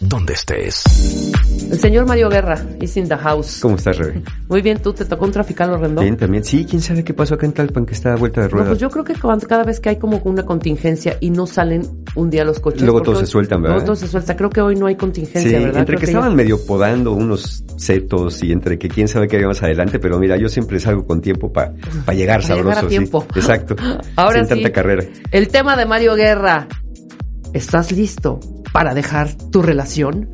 donde estés. El señor Mario Guerra is in the house. ¿Cómo estás, Rebe? Muy bien, ¿tú te tocó un traficado horrendo? Bien, también. Sí, quién sabe qué pasó acá en Talpan, que está a vuelta de No, ruedas. pues yo creo que cuando- cada vez que hay como una contingencia y no salen un día los coches. Luego todos hoy- se sueltan, ¿verdad? Luego todos se suelta. Creo que hoy no hay contingencia, Sí, ¿verdad? entre Creo que ya- estaban medio podando unos setos y entre que quién sabe qué había más adelante, pero mira, yo siempre salgo con tiempo para llegar Para llegar sabroso. a sí. tiempo. Exacto. Ahora Sin sí. tanta carrera. El tema de Mario Guerra. ¿Estás listo para dejar tu relación?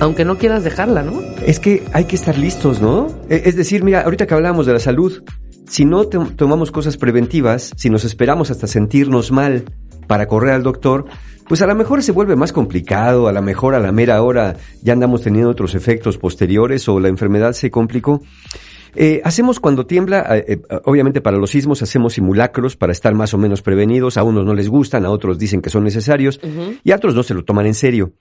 Aunque no quieras dejarla, ¿no? Es que hay que estar listos, ¿no? E- Es decir, mira, ahorita que hablábamos de la salud, si no tomamos cosas preventivas, si nos esperamos hasta sentirnos mal para correr al doctor, pues a lo mejor se vuelve más complicado, a lo mejor a la mera hora ya andamos teniendo otros efectos posteriores o la enfermedad se complicó. Eh, hacemos cuando tiembla, eh, eh, obviamente para los sismos hacemos simulacros para estar más o menos prevenidos, a unos no les gustan, a otros dicen que son necesarios y a otros no se lo toman en serio.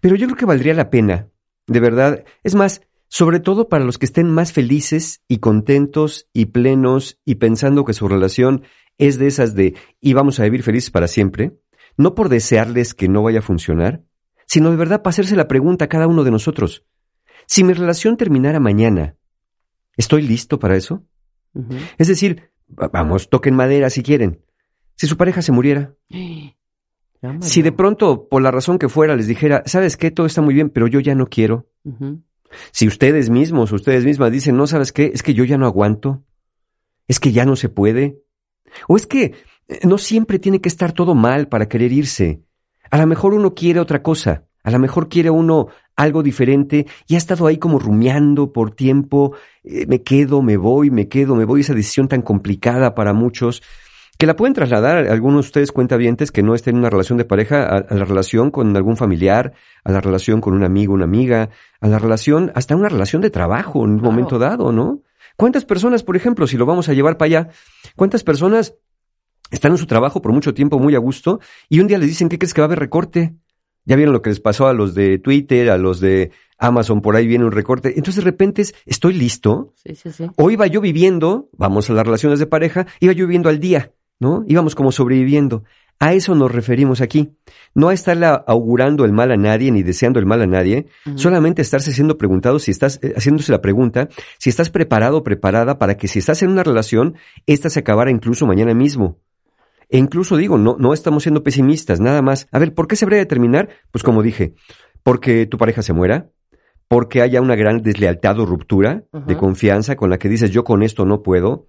Pero yo creo que valdría la pena, de verdad. Es más, sobre todo para los que estén más felices y contentos y plenos y pensando que su relación es de esas de y vamos a vivir felices para siempre, no por desearles que no vaya a funcionar, sino de verdad para hacerse la pregunta a cada uno de nosotros. Si mi relación terminara mañana, ¿estoy listo para eso? Es decir, va- vamos, toquen madera si quieren. Si su pareja se muriera, si de pronto, por la razón que fuera, les dijera, ¿sabes qué? Todo está muy bien, pero yo ya no quiero. Si ustedes mismos, ustedes mismas dicen, no, ¿sabes qué? Es que yo ya no aguanto. Es que ya no se puede. O es que eh, no siempre tiene que estar todo mal para querer irse. A lo mejor uno quiere otra cosa. A lo mejor quiere uno algo diferente y ha estado ahí como rumiando por tiempo. eh, me quedo, me voy, me quedo, me voy. Esa decisión tan complicada para muchos que la pueden trasladar a algunos de ustedes cuentavientes que no estén en una relación de pareja a, a la relación con algún familiar, a la relación con un amigo, una amiga, a la relación, hasta una relación de trabajo en un Claro. momento dado, ¿no? ¿Cuántas personas, por ejemplo, si lo vamos a llevar para allá, cuántas personas están en su trabajo por mucho tiempo muy a gusto y un día les dicen, ¿qué crees que va a haber recorte? Ya vieron lo que les pasó a los de Twitter, a los de Amazon, por ahí viene un recorte. Entonces de repente es, estoy listo, Sí, sí, sí. o iba yo viviendo, vamos a las relaciones de pareja, iba yo viviendo al día, ¿no? Íbamos como sobreviviendo. A eso nos referimos aquí. No a estarle augurando el mal a nadie ni deseando el mal a nadie, solamente estarse siendo preguntado si estás, eh, haciéndose la pregunta, si estás preparado o preparada para que si estás en una relación, esta se acabara incluso mañana mismo. E incluso digo, no, no estamos siendo pesimistas, nada más. A ver, ¿por qué se habría de terminar? Pues como dije, porque tu pareja se muera, porque haya una gran deslealtad o ruptura de confianza con la que dices yo con esto no puedo,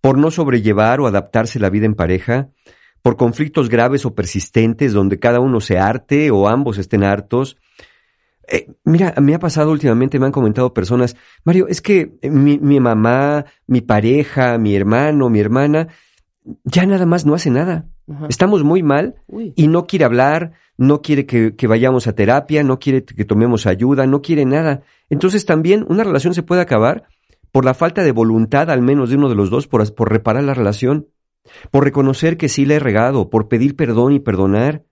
por no sobrellevar o adaptarse la vida en pareja, por conflictos graves o persistentes donde cada uno se harte o ambos estén hartos. Eh, mira, me ha pasado últimamente, me han comentado personas, Mario, es que eh, mi, mi mamá, mi pareja, mi hermano, mi hermana, ya nada más no hace nada. Ajá. Estamos muy mal Uy. y no quiere hablar, no quiere que, que vayamos a terapia, no quiere que tomemos ayuda, no quiere nada. Entonces también una relación se puede acabar por la falta de voluntad al menos de uno de los dos por, por reparar la relación, por reconocer que sí le he regado, por pedir perdón y perdonar,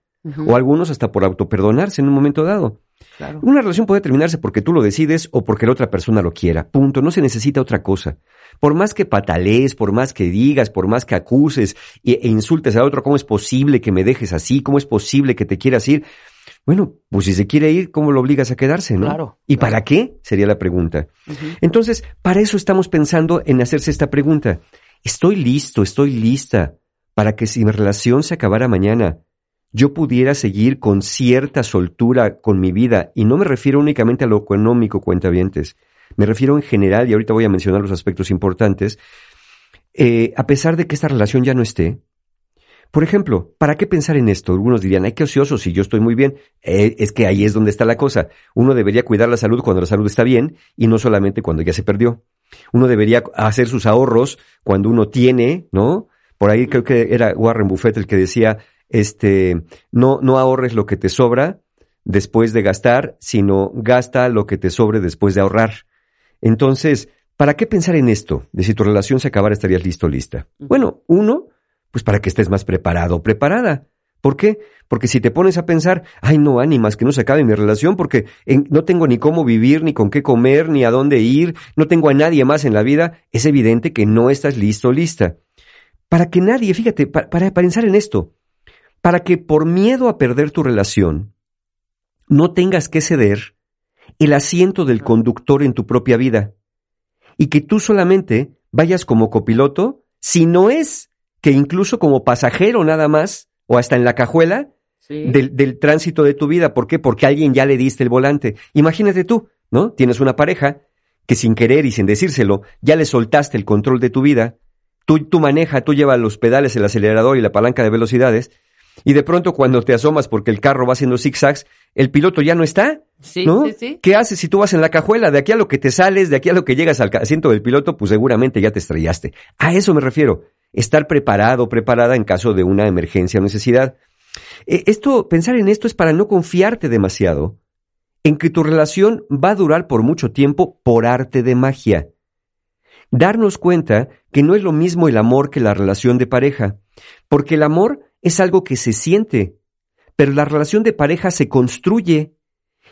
o algunos hasta por autoperdonarse en un momento dado. Claro. Una relación puede terminarse porque tú lo decides o porque la otra persona lo quiera. Punto. No se necesita otra cosa. Por más que patalees, por más que digas, por más que acuses e, insultes a otro, ¿cómo es posible que me dejes así? ¿Cómo es posible que te quieras ir? Bueno, pues si se quiere ir, ¿cómo lo obligas a quedarse, no? Claro, ¿Y claro. para qué? Sería la pregunta. Entonces, para eso estamos pensando en hacerse esta pregunta. ¿Estoy listo, estoy lista para que si mi relación se acabara mañana, yo pudiera seguir con cierta soltura con mi vida? Y no me refiero únicamente a lo económico, cuentavientes. Me refiero en general, y ahorita voy a mencionar los aspectos importantes, eh, a pesar de que esta relación ya no esté. Por ejemplo, ¿para qué pensar en esto? Algunos dirían, ay, qué ocioso, si yo estoy muy bien. Eh, es que ahí es donde está la cosa. Uno debería cuidar la salud cuando la salud está bien y no solamente cuando ya se perdió. Uno debería hacer sus ahorros cuando uno tiene, ¿no? Por ahí creo que era Warren Buffett el que decía, este, no, no ahorres lo que te sobra después de gastar, sino gasta lo que te sobre después de ahorrar. Entonces, ¿para qué pensar en esto? De si tu relación se acabara, estarías listo lista. Bueno, uno, Pues para que estés más preparado o preparada. ¿Por qué? Porque si te pones a pensar, ay no, ánimas, que no se acabe mi relación porque no tengo ni cómo vivir, ni con qué comer, ni a dónde ir, no tengo a nadie más en la vida, es evidente que no estás listo lista. Para que nadie, fíjate, para pensar en esto, para que por miedo a perder tu relación, no tengas que ceder el asiento del conductor en tu propia vida y que tú solamente vayas como copiloto, si no es que incluso como pasajero nada más, o hasta en la cajuela del, del, tránsito de tu vida. ¿Por qué? Porque alguien ya le diste el volante. Imagínate tú, ¿no? Tienes una pareja que sin querer y sin decírselo, ya le soltaste el control de tu vida, tú, tú manejas, tú llevas los pedales, el acelerador y la palanca de velocidades, y de pronto cuando te asomas porque el carro va haciendo zigzags, el piloto ya no está. Sí, ¿no? sí, sí. ¿Qué haces si tú vas en la cajuela? De aquí a lo que te sales, de aquí a lo que llegas al asiento del piloto, pues seguramente ya te estrellaste. A eso me refiero. Estar preparado, preparada en caso de una emergencia o necesidad. E, esto, pensar en esto es para no confiarte demasiado en que tu relación va a durar por mucho tiempo por arte de magia. Darnos cuenta que no es lo mismo el amor que la relación de pareja, porque el amor es algo que se siente, pero la relación de pareja se construye.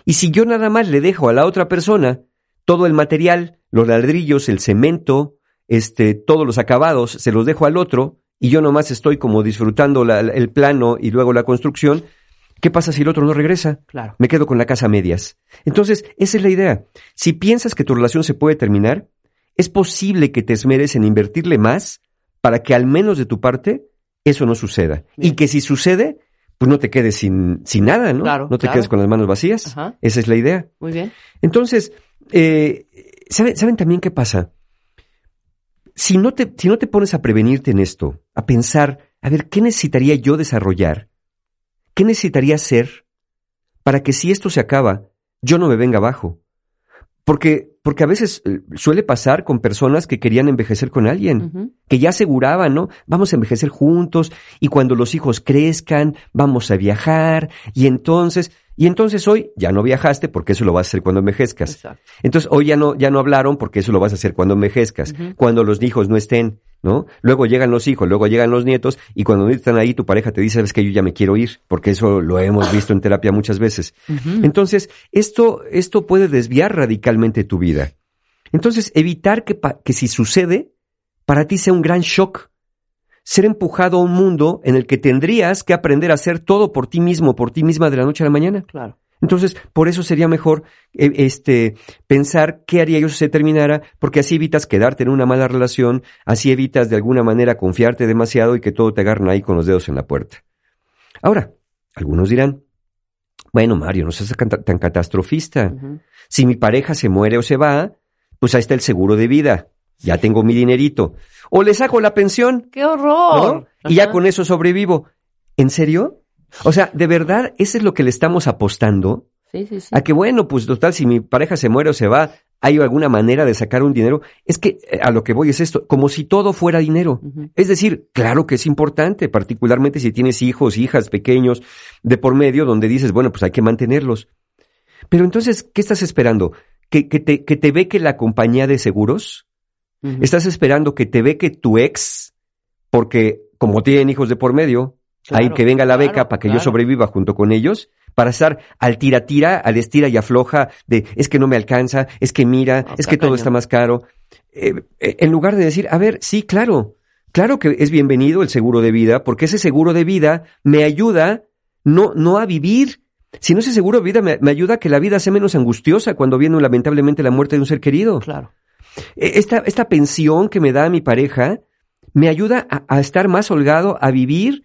Y si yo nada más le dejo a la otra persona todo el material, los ladrillos, el cemento, este, todos los acabados, se los dejo al otro, y yo nomás estoy como disfrutando el plano y luego la construcción, ¿qué pasa si el otro no regresa? Claro. Me quedo con la casa a medias. Entonces, esa es la idea. Si piensas que tu relación se puede terminar, es posible que te esmeres en invertirle más para que al menos de tu parte eso no suceda. Y que si sucede, pues no te quedes sin, sin nada, ¿no? Claro, no te quedes con las manos vacías. Esa es la idea. Muy bien. Entonces, eh, ¿saben, también qué pasa? Si no, te, si no te pones a prevenirte en esto, a pensar, a ver, ¿qué necesitaría yo desarrollar? ¿Qué necesitaría hacer para que si esto se acaba, yo no me venga abajo? Porque, porque a veces eh, suele pasar con personas que querían envejecer con alguien, que ya aseguraban, ¿no? Vamos a envejecer juntos y cuando los hijos crezcan, vamos a viajar y entonces, y entonces hoy ya no viajaste porque eso lo vas a hacer cuando envejezcas. Entonces hoy ya no, ya no hablaron porque eso lo vas a hacer cuando envejezcas, cuando los hijos no estén, ¿no? Luego llegan los hijos, luego llegan los nietos y cuando están ahí tu pareja te dice, sabes que yo ya me quiero ir, porque eso lo hemos visto en terapia muchas veces. Entonces, esto, esto puede desviar radicalmente tu vida. Entonces, evitar que, que si sucede, para ti sea un gran shock ser empujado a un mundo en el que tendrías que aprender a hacer todo por ti mismo, por ti misma de la noche a la mañana. Claro. Entonces, por eso sería mejor eh, este, pensar qué haría yo si se terminara, porque así evitas quedarte en una mala relación, así evitas de alguna manera confiarte demasiado y que todo te agarren ahí con los dedos en la puerta. Ahora, algunos dirán, bueno, Mario, no seas tan catastrofista. Si mi pareja se muere o se va, pues ahí está el seguro de vida ya tengo mi dinerito. O le saco la pensión. ¡Qué horror! Y ya con eso sobrevivo. ¿En serio? O sea, ¿de verdad eso es lo que le estamos apostando? Sí, sí, sí. A que bueno, pues total, si mi pareja se muere o se va, hay alguna manera de sacar un dinero. Es que eh, a lo que voy es esto, como si todo fuera dinero. Es decir, claro que es importante, particularmente si tienes hijos, hijas pequeños de por medio, donde dices, bueno, pues hay que mantenerlos. Pero entonces, ¿qué estás esperando? ¿Que, que, te, que te ve que la compañía de seguros Estás esperando que te ve que tu ex, porque como tienen hijos de por medio, hay que venga la beca para que yo sobreviva junto con ellos, para estar al tira-tira, al estira y afloja de es que no me alcanza, es que mira, es que todo está más caro. Eh, eh, en lugar de decir, a ver, sí, claro, claro que es bienvenido el seguro de vida, porque ese seguro de vida me ayuda no, no a vivir, sino ese seguro de vida me, me ayuda a que la vida sea menos angustiosa cuando viene lamentablemente la muerte de un ser querido. Claro. E, esta, esta pensión que me da mi pareja me ayuda a, estar más holgado, a vivir,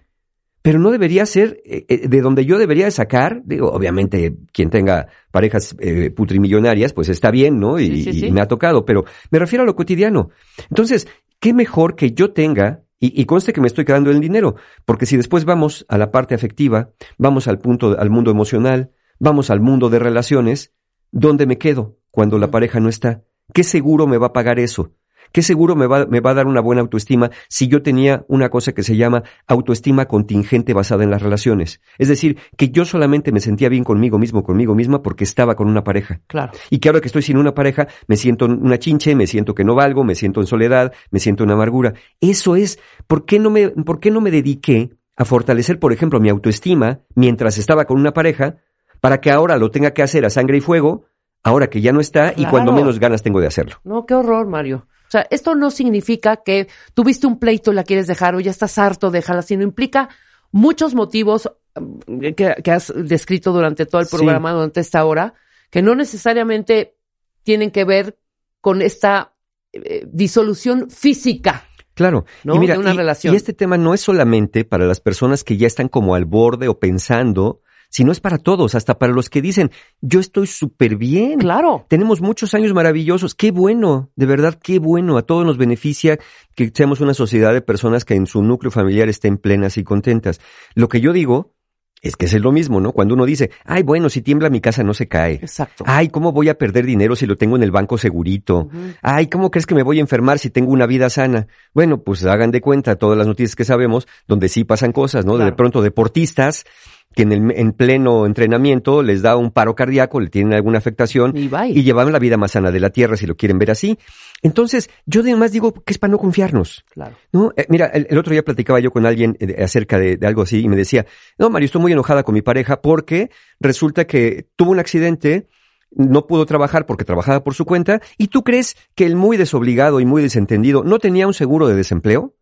pero no debería ser eh, eh, de donde yo debería sacar. Digo, obviamente, quien tenga parejas eh, putrimillonarias, pues está bien, ¿no? Y, me ha tocado, pero me refiero a lo cotidiano. Entonces, qué mejor que yo tenga y, y, conste que me estoy quedando en el dinero, porque si después vamos a la parte afectiva, vamos al punto, al mundo emocional, vamos al mundo de relaciones, ¿dónde me quedo cuando la pareja no está? ¿Qué seguro me va a pagar eso? ¿Qué seguro me va, me va a dar una buena autoestima si yo tenía una cosa que se llama autoestima contingente basada en las relaciones? Es decir, que yo solamente me sentía bien conmigo mismo, conmigo misma, porque estaba con una pareja. Claro. Y que ahora que estoy sin una pareja, me siento una chinche, me siento que no valgo, me siento en soledad, me siento en amargura. Eso es, ¿por qué no me, por qué no me dediqué a fortalecer, por ejemplo, mi autoestima mientras estaba con una pareja, para que ahora lo tenga que hacer a sangre y fuego, ahora que ya no está y cuando menos ganas tengo de hacerlo? No, qué horror, Mario. O sea, esto no significa que tuviste un pleito y la quieres dejar o ya estás harto, déjala, sino implica muchos motivos mm, que, que has descrito durante todo el Sí. programa, durante esta hora, que no necesariamente tienen que ver con esta eh, disolución física. Claro. ¿no? Y mira, de una y- relación. y este tema no es solamente para las personas que ya están como al borde o pensando, sino es para todos, hasta para los que dicen, yo estoy súper bien. Claro. Tenemos muchos años maravillosos. Qué bueno, de verdad, qué bueno. A todos nos beneficia que seamos una sociedad de personas que en su núcleo familiar estén plenas y contentas. Lo que yo digo es que es lo mismo, ¿no? Cuando uno dice, ay, bueno, si tiembla mi casa no se cae. Exacto. Ay, ¿cómo voy a perder dinero si lo tengo en el banco segurito? Ay, ¿cómo crees que me voy a enfermar si tengo una vida sana? Bueno, pues hagan de cuenta todas las noticias que sabemos donde sí pasan cosas, ¿no? De pronto deportistas que en, el, en pleno entrenamiento les da un paro cardíaco, le tienen alguna afectación Y y llevan la vida más sana de la tierra si lo quieren ver así. Entonces, yo además digo que es para no confiarnos. Claro. ¿no? Eh, mira, el, el otro día platicaba yo con alguien eh, acerca de, de algo así y me decía, no, Mario, estoy muy enojada con mi pareja porque resulta que tuvo un accidente, no pudo trabajar porque trabajaba por su cuenta, y tú crees que el muy desobligado y muy desentendido no tenía un seguro de desempleo?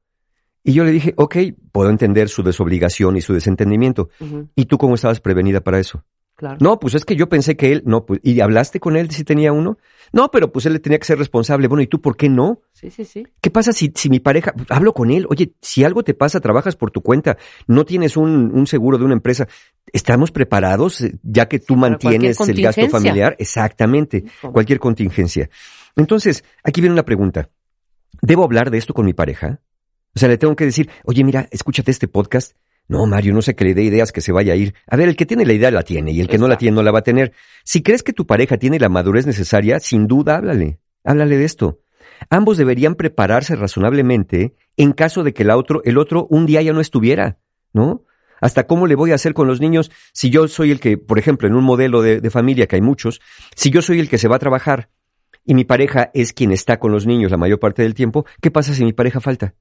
Y yo le dije, ok, puedo entender su desobligación y su desentendimiento. ¿Y tú cómo estabas prevenida para eso? Claro. No, pues es que yo pensé que él, no, pues, ¿y hablaste con él si tenía uno? No, pero pues él le tenía que ser responsable. Bueno, ¿y tú por qué no? Sí, sí, sí. ¿Qué pasa si, si mi pareja, hablo con él, oye, si algo te pasa, trabajas por tu cuenta, no tienes un, un seguro de una empresa, ¿estamos preparados eh, ya que tú mantienes el gasto familiar? Exactamente, ¿Cómo? cualquier contingencia. Entonces, aquí viene una pregunta. ¿Debo hablar de esto con mi pareja? O sea, le tengo que decir, oye, mira, escúchate este podcast. No, Mario, no sé que le dé ideas que se vaya a ir. A ver, el que tiene la idea la tiene y el que no la tiene no la va a tener. Si crees que tu pareja tiene la madurez necesaria, sin duda háblale. Háblale de esto. Ambos deberían prepararse razonablemente en caso de que el otro, el otro un día ya no estuviera, ¿no? Hasta cómo le voy a hacer con los niños si yo soy el que, por ejemplo, en un modelo de, de familia que hay muchos, si yo soy el que se va a trabajar y mi pareja es quien está con los niños la mayor parte del tiempo, ¿qué pasa si mi pareja falta?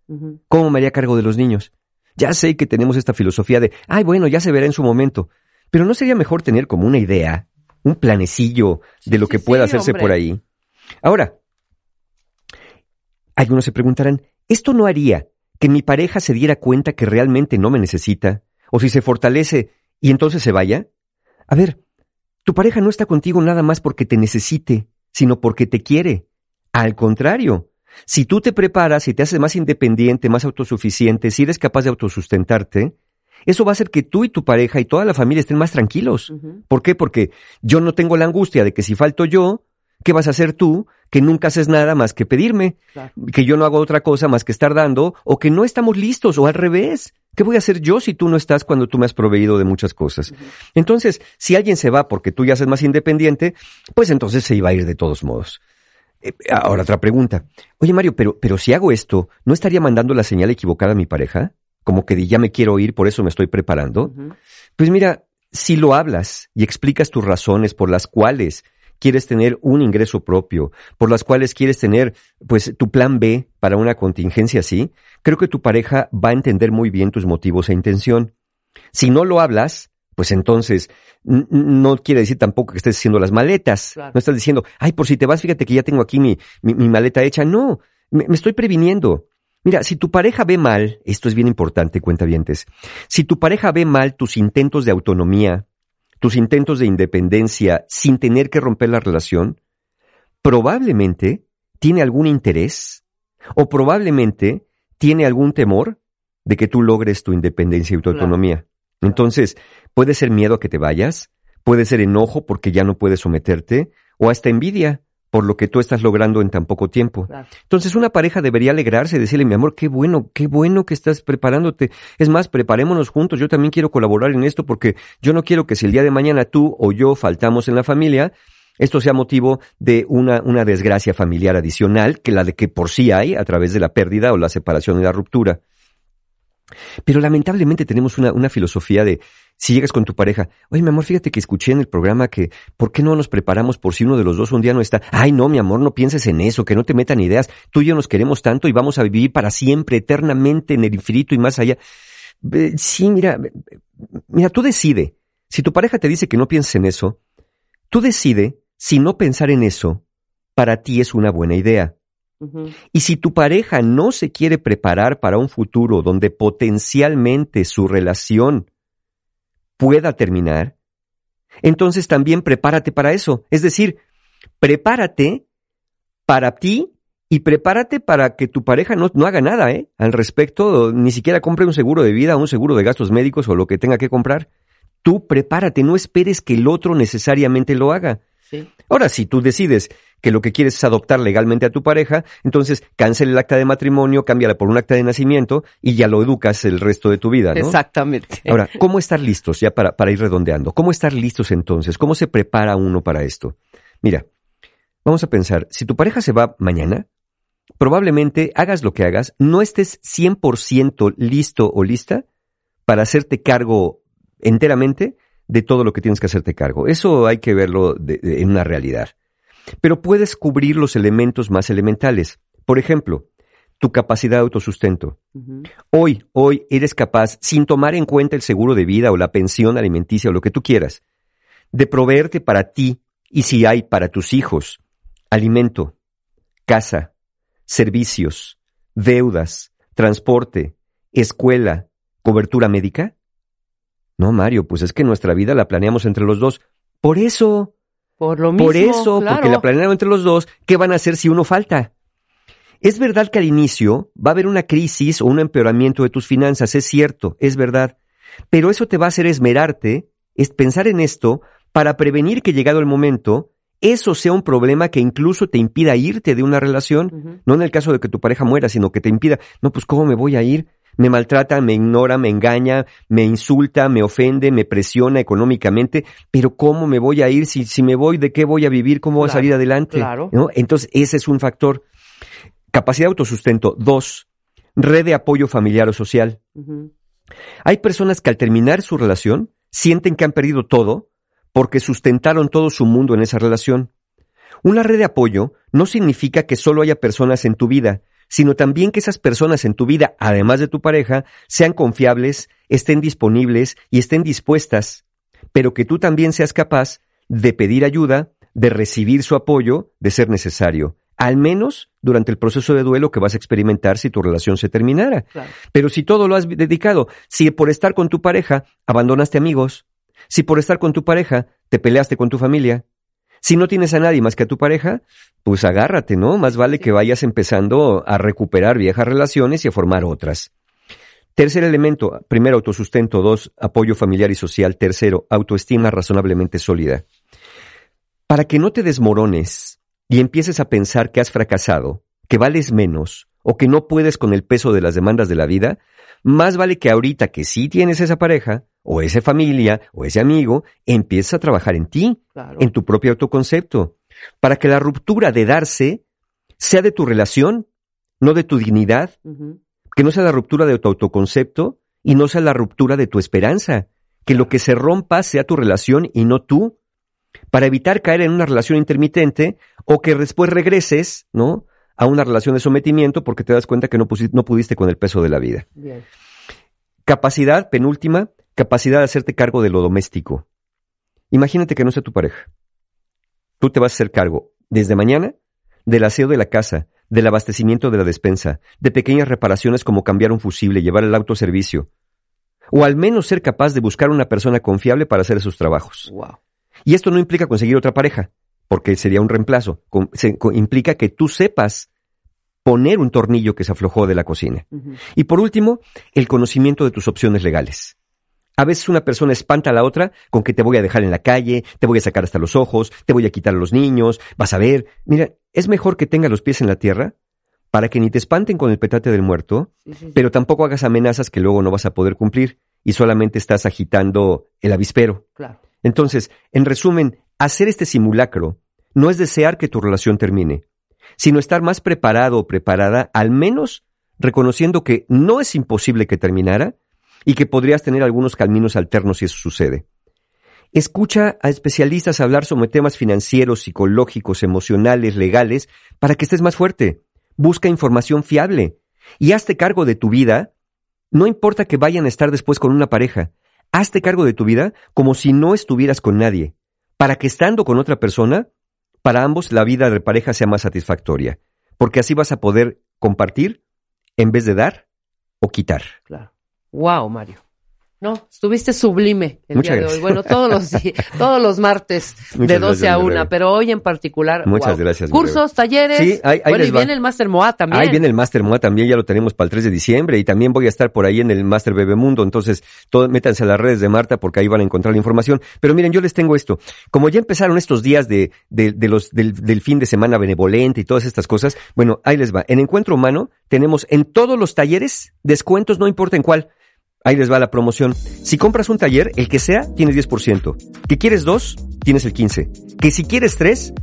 ¿Cómo me haría cargo de los niños? Ya sé que tenemos esta filosofía de, ay, bueno, ya se verá en su momento, pero ¿no sería mejor tener como una idea, un planecillo de lo sí, que pueda sí, hacerse hombre. por ahí? Ahora, algunos se preguntarán, ¿esto no haría que mi pareja se diera cuenta que realmente no me necesita? ¿O si se fortalece y entonces se vaya? A ver, tu pareja no está contigo nada más porque te necesite, sino porque te quiere. Al contrario, si tú te preparas y te haces más independiente, más autosuficiente, si eres capaz de autosustentarte, eso va a hacer que tú y tu pareja y toda la familia estén más tranquilos. ¿Por qué? Porque yo no tengo la angustia de que si falto yo, ¿qué vas a hacer tú? Que nunca haces nada más que pedirme, Claro. que yo no hago otra cosa más que estar dando, o que no estamos listos, o al revés. ¿Qué voy a hacer yo si tú no estás cuando tú me has proveído de muchas cosas? Entonces, si alguien se va porque tú ya seas más independiente, pues entonces se iba a ir de todos modos. Eh, ahora otra pregunta. Oye Mario, pero, pero si hago esto, ¿no estaría mandando la señal equivocada a mi pareja? Como que ya me quiero ir, por eso me estoy preparando. Pues mira, si lo hablas y explicas tus razones por las cuales quieres tener un ingreso propio, por las cuales quieres tener, pues, tu plan B para una contingencia así, creo que tu pareja va a entender muy bien tus motivos e intención. Si no lo hablas, pues entonces no quiere decir tampoco que estés haciendo las maletas. Claro. No estás diciendo, ay, por si te vas, fíjate que ya tengo aquí mi, mi, mi maleta hecha. No, me, me estoy previniendo. Mira, si tu pareja ve mal, esto es bien importante, cuentavientes, si tu pareja ve mal tus intentos de autonomía, tus intentos de independencia sin tener que romper la relación, probablemente tiene algún interés o probablemente tiene algún temor de que tú logres tu independencia y tu autonomía. Entonces, puede ser miedo a que te vayas, puede ser enojo porque ya no puedes someterte, o hasta envidia por lo que tú estás logrando en tan poco tiempo. Claro. Entonces una pareja debería alegrarse y decirle, mi amor, qué bueno, qué bueno que estás preparándote. Es más, preparémonos juntos, yo también quiero colaborar en esto porque yo no quiero que si el día de mañana tú o yo faltamos en la familia, esto sea motivo de una, una desgracia familiar adicional que la de que por sí hay a través de la pérdida o la separación y la ruptura. Pero lamentablemente tenemos una, una filosofía de, si llegas con tu pareja, oye, mi amor, fíjate que escuché en el programa que, ¿por qué no nos preparamos por si uno de los dos un día no está? Ay, no, mi amor, no pienses en eso, que no te metan ideas. Tú y yo nos queremos tanto y vamos a vivir para siempre, eternamente, en el infinito y más allá. Sí, mira, mira, tú decide. Si tu pareja te dice que no pienses en eso, tú decide si no pensar en eso para ti es una buena idea. Y si tu pareja no se quiere preparar para un futuro donde potencialmente su relación pueda terminar, entonces también prepárate para eso. Es decir, prepárate para ti y prepárate para que tu pareja no, no haga nada ¿eh? al respecto, ni siquiera compre un seguro de vida, un seguro de gastos médicos o lo que tenga que comprar. Tú prepárate, no esperes que el otro necesariamente lo haga. Ahora, si tú decides que lo que quieres es adoptar legalmente a tu pareja, entonces cancela el acta de matrimonio, cámbiala por un acta de nacimiento y ya lo educas el resto de tu vida, ¿no? Exactamente. Ahora, ¿cómo estar listos ya para, para ir redondeando? ¿Cómo estar listos entonces? ¿Cómo se prepara uno para esto? Mira, vamos a pensar, si tu pareja se va mañana, probablemente hagas lo que hagas, no estés 100% listo o lista para hacerte cargo enteramente de todo lo que tienes que hacerte cargo. Eso hay que verlo en una realidad. Pero puedes cubrir los elementos más elementales. Por ejemplo, tu capacidad de autosustento. Hoy, hoy eres capaz, sin tomar en cuenta el seguro de vida o la pensión alimenticia o lo que tú quieras, de proveerte para ti y si hay para tus hijos alimento, casa, servicios, deudas, transporte, escuela, cobertura médica? No, Mario, pues es que nuestra vida la planeamos entre los dos. Por eso. Por lo mismo. Por eso, porque la planeamos entre los dos, ¿qué van a hacer si uno falta? Es verdad que al inicio va a haber una crisis o un empeoramiento de tus finanzas, es cierto, es verdad. Pero eso te va a hacer esmerarte, es pensar en esto, para prevenir que llegado el momento, eso sea un problema que incluso te impida irte de una relación, no en el caso de que tu pareja muera, sino que te impida, no, pues ¿cómo me voy a ir? Me maltrata, me ignora, me engaña, me insulta, me ofende, me presiona económicamente, pero ¿cómo me voy a ir? Si, si me voy, ¿de qué voy a vivir? ¿Cómo voy a salir adelante? Claro. ¿No? Entonces, ese es un factor. Capacidad de autosustento. Dos, red de apoyo familiar o social. Hay personas que al terminar su relación sienten que han perdido todo porque sustentaron todo su mundo en esa relación. Una red de apoyo no significa que solo haya personas en tu vida, sino también que esas personas en tu vida, además de tu pareja, sean confiables, estén disponibles y estén dispuestas, pero que tú también seas capaz de pedir ayuda, de recibir su apoyo, de ser necesario, al menos durante el proceso de duelo que vas a experimentar si tu relación se terminara. Pero si todo lo has dedicado, si por estar con tu pareja abandonaste amigos, si por estar con tu pareja te peleaste con tu familia, si no tienes a nadie más que a tu pareja, pues agárrate, ¿no? Más vale que vayas empezando a recuperar viejas relaciones y a formar otras. Tercer elemento, primero autosustento, dos, apoyo familiar y social, tercero, autoestima razonablemente sólida. Para que no te desmorones y empieces a pensar que has fracasado, que vales menos o que no puedes con el peso de las demandas de la vida, más vale que ahorita que sí tienes esa pareja, o esa familia, o ese amigo, empieces a trabajar en ti, en tu propio autoconcepto, para que la ruptura de darse sea de tu relación, no de tu dignidad, que no sea la ruptura de tu autoconcepto y no sea la ruptura de tu esperanza, que lo que se rompa sea tu relación y no tú, para evitar caer en una relación intermitente o que después regreses, ¿no? a una relación de sometimiento porque te das cuenta que no, no pudiste con el peso de la vida. Capacidad, penúltima, capacidad de hacerte cargo de lo doméstico. Imagínate que no sea tu pareja. Tú te vas a hacer cargo desde mañana del aseo de la casa, del abastecimiento de la despensa, de pequeñas reparaciones como cambiar un fusible, llevar el autoservicio. O al menos ser capaz de buscar una persona confiable para hacer esos trabajos. Y esto no implica conseguir otra pareja porque sería un reemplazo. implica que tú sepas poner un tornillo que se aflojó de la cocina. Y por último, el conocimiento de tus opciones legales. A veces una persona espanta a la otra con que te voy a dejar en la calle, te voy a sacar hasta los ojos, te voy a quitar a los niños, vas a ver. Mira, es mejor que tenga los pies en la tierra para que ni te espanten con el petate del muerto, pero tampoco hagas amenazas que luego no vas a poder cumplir y solamente estás agitando el avispero. Entonces, en resumen, hacer este simulacro no es desear que tu relación termine, sino estar más preparado o preparada, al menos reconociendo que no es imposible que terminara y que podrías tener algunos caminos alternos si eso sucede. Escucha a especialistas hablar sobre temas financieros, psicológicos, emocionales, legales, para que estés más fuerte. Busca información fiable y hazte cargo de tu vida. No importa que vayan a estar después con una pareja, hazte cargo de tu vida como si no estuvieras con nadie, para que estando con otra persona, para ambos la vida de pareja sea más satisfactoria, porque así vas a poder compartir en vez de dar o quitar. Claro. Wow, Mario. No, estuviste sublime el Muchas día de gracias. hoy. Bueno, todos los todos los martes de Muchas 12 gracias, a mi 1, Rebe. pero hoy en particular. Muchas wow. gracias, Cursos, talleres. Sí, ahí- ahí bueno, y va. viene el Master MOA también. Ahí viene el Master MOA también, ya lo tenemos para el 3 de diciembre y también voy a estar por ahí en el Master Bebemundo, entonces todo, métanse a las redes de Marta porque ahí van a encontrar la información. Pero miren, yo les tengo esto. Como ya empezaron estos días de, de, de los, del, del fin de semana benevolente y todas estas cosas, bueno, ahí les va. En Encuentro Humano tenemos en todos los talleres descuentos, no importa en cuál. Ahí les va la promoción. Si compras un taller, el que sea, tienes 10%. Que quieres dos, tienes el 15%. Que si quieres tres,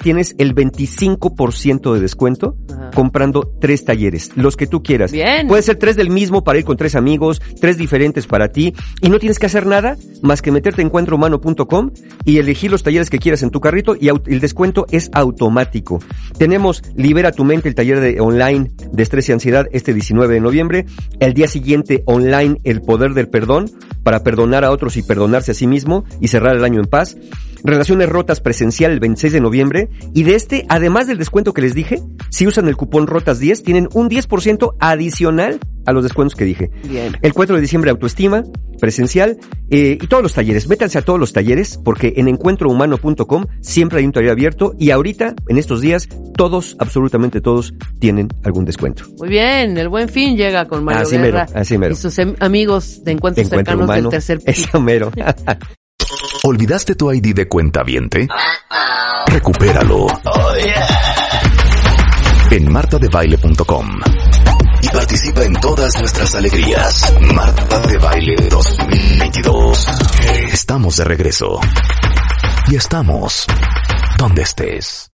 tienes el 25% de descuento Ajá. comprando tres talleres, los que tú quieras. Bien. Puede ser tres del mismo para ir con tres amigos, tres diferentes para ti, y no tienes que hacer nada más que meterte en encuentrohumano.com y elegir los talleres que quieras en tu carrito y el descuento es automático. Tenemos Libera tu mente, el taller de online de estrés y ansiedad este 19 de noviembre. El día siguiente online el poder del perdón para perdonar a otros y perdonarse a sí mismo y cerrar el año en paz. Relaciones rotas presencial el 26 de noviembre. Y de este, además del descuento que les dije, si usan el cupón ROTAS10, tienen un 10% adicional a los descuentos que dije. Bien. El 4 de diciembre autoestima, presencial, eh, y todos los talleres. Métanse a todos los talleres porque en encuentrohumano.com siempre hay un taller abierto y ahorita, en estos días, todos, absolutamente todos, tienen algún descuento. Muy bien, el buen fin llega con Mario Así mero, así mero. y sus em- amigos de encuentros Encuentro cercanos humano. del tercer piso. Eso mero. ¿Olvidaste tu ID de cuenta viente? Recupéralo. En martadebaile.com. Y participa en todas nuestras alegrías. Marta de Baile 2022. Estamos de regreso. Y estamos donde estés.